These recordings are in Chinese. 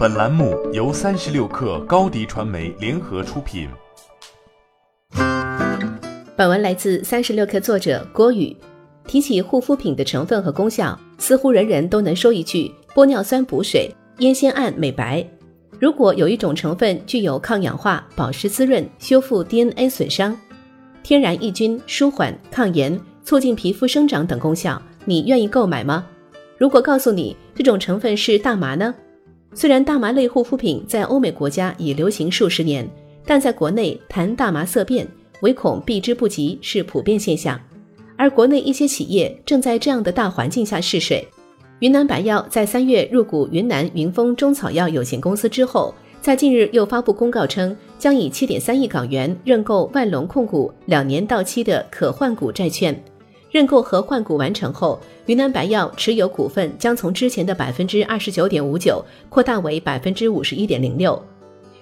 本栏目由三十六氪高低传媒联合出品。本文来自三十六氪作者郭宇。提起护肤品的成分和功效，似乎人人都能说一句：玻尿酸补水，烟酰胺美白。如果有一种成分具有抗氧化、保湿滋润、修复 DNA 损伤、天然抑菌、舒缓、抗炎、促进皮肤生长等功效，你愿意购买吗？如果告诉你这种成分是大麻呢？虽然大麻类护肤品在欧美国家已流行数十年，但在国内谈大麻色变，唯恐避之不及是普遍现象。而国内一些企业正在这样的大环境下试水。云南白药在三月入股云南云峰中草药有限公司之后，在近日又发布公告称，将以七点三亿港元认购万隆控股两年到期的可换股债券。认购和换股完成后，云南白药持有股份将从之前的百分之二十九点五九扩大为百分之五十一点零六。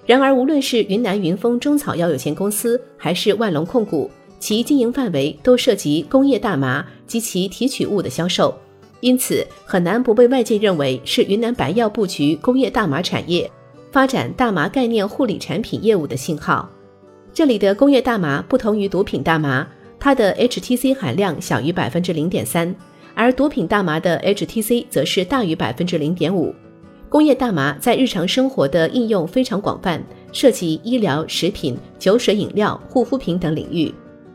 然而，无论是云南云峰中草药有限公司还是万隆控股，其经营范围都涉及工业大麻及其提取物的销售，因此很难不被外界认为是云南白药布局工业大麻产业、发展大麻概念护理产品业务的信号。这里的工业大麻不同于毒品大麻，它的 HTC 含量小于百分之零点三，而毒品大麻的 HTC 则是大于百分之零点五。工业大麻在日常生活的应用非常广泛，涉及医疗、食品、酒水饮料、护肤品等领域。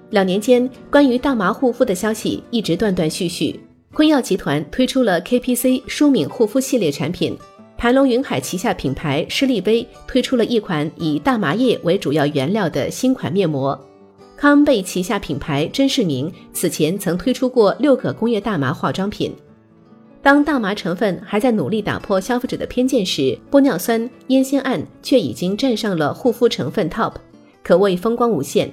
两年间，关于大麻护肤的消息一直断断续续。坤耀集团推出了 KPC 舒敏护肤系列产品，盘龙云海旗下品牌施丽杯推出了一款以大麻叶为主要原料的新款面膜。康贝旗下品牌真视明此前曾推出过六个工业大麻化妆品。当大麻成分还在努力打破消费者的偏见时，玻尿酸、烟酰胺却已经站上了护肤成分 TOP，可谓风光无限。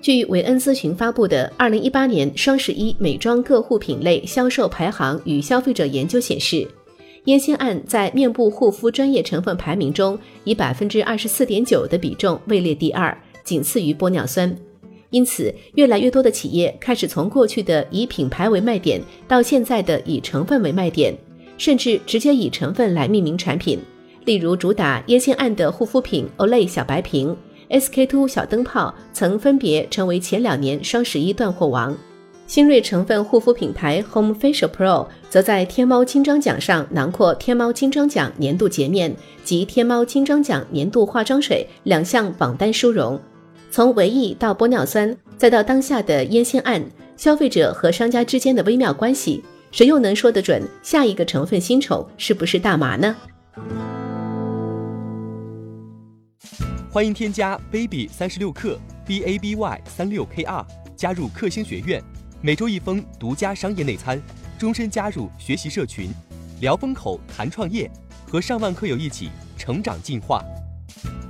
据韦恩咨询发布的《二零一八年双十一美妆各护品类销售排行与消费者研究》显示，烟酰胺在面部护肤专业成分排名中以百分之二十四点九的比重位列第二，仅次于玻尿酸。因此，越来越多的企业开始从过去的以品牌为卖点，到现在的以成分为卖点，甚至直接以成分来命名产品。例如，主打烟酰胺的护肤品 Olay 小白瓶。SK two 小灯泡曾分别成为前两年双十一断货王，新锐成分护肤品牌 Home Facial Pro 则在天猫金章奖上囊括天猫金章奖年度洁面及天猫金章奖年度化妆水两项榜单殊荣。从维 E 到玻尿酸，再到当下的烟酰胺，消费者和商家之间的微妙关系，谁又能说得准下一个成分新宠是不是大麻呢？欢迎添加 baby 三十六克 b a b y 三六 k r 加入克星学院，每周一封独家商业内参，终身加入学习社群，聊风口谈创业，和上万课友一起成长进化。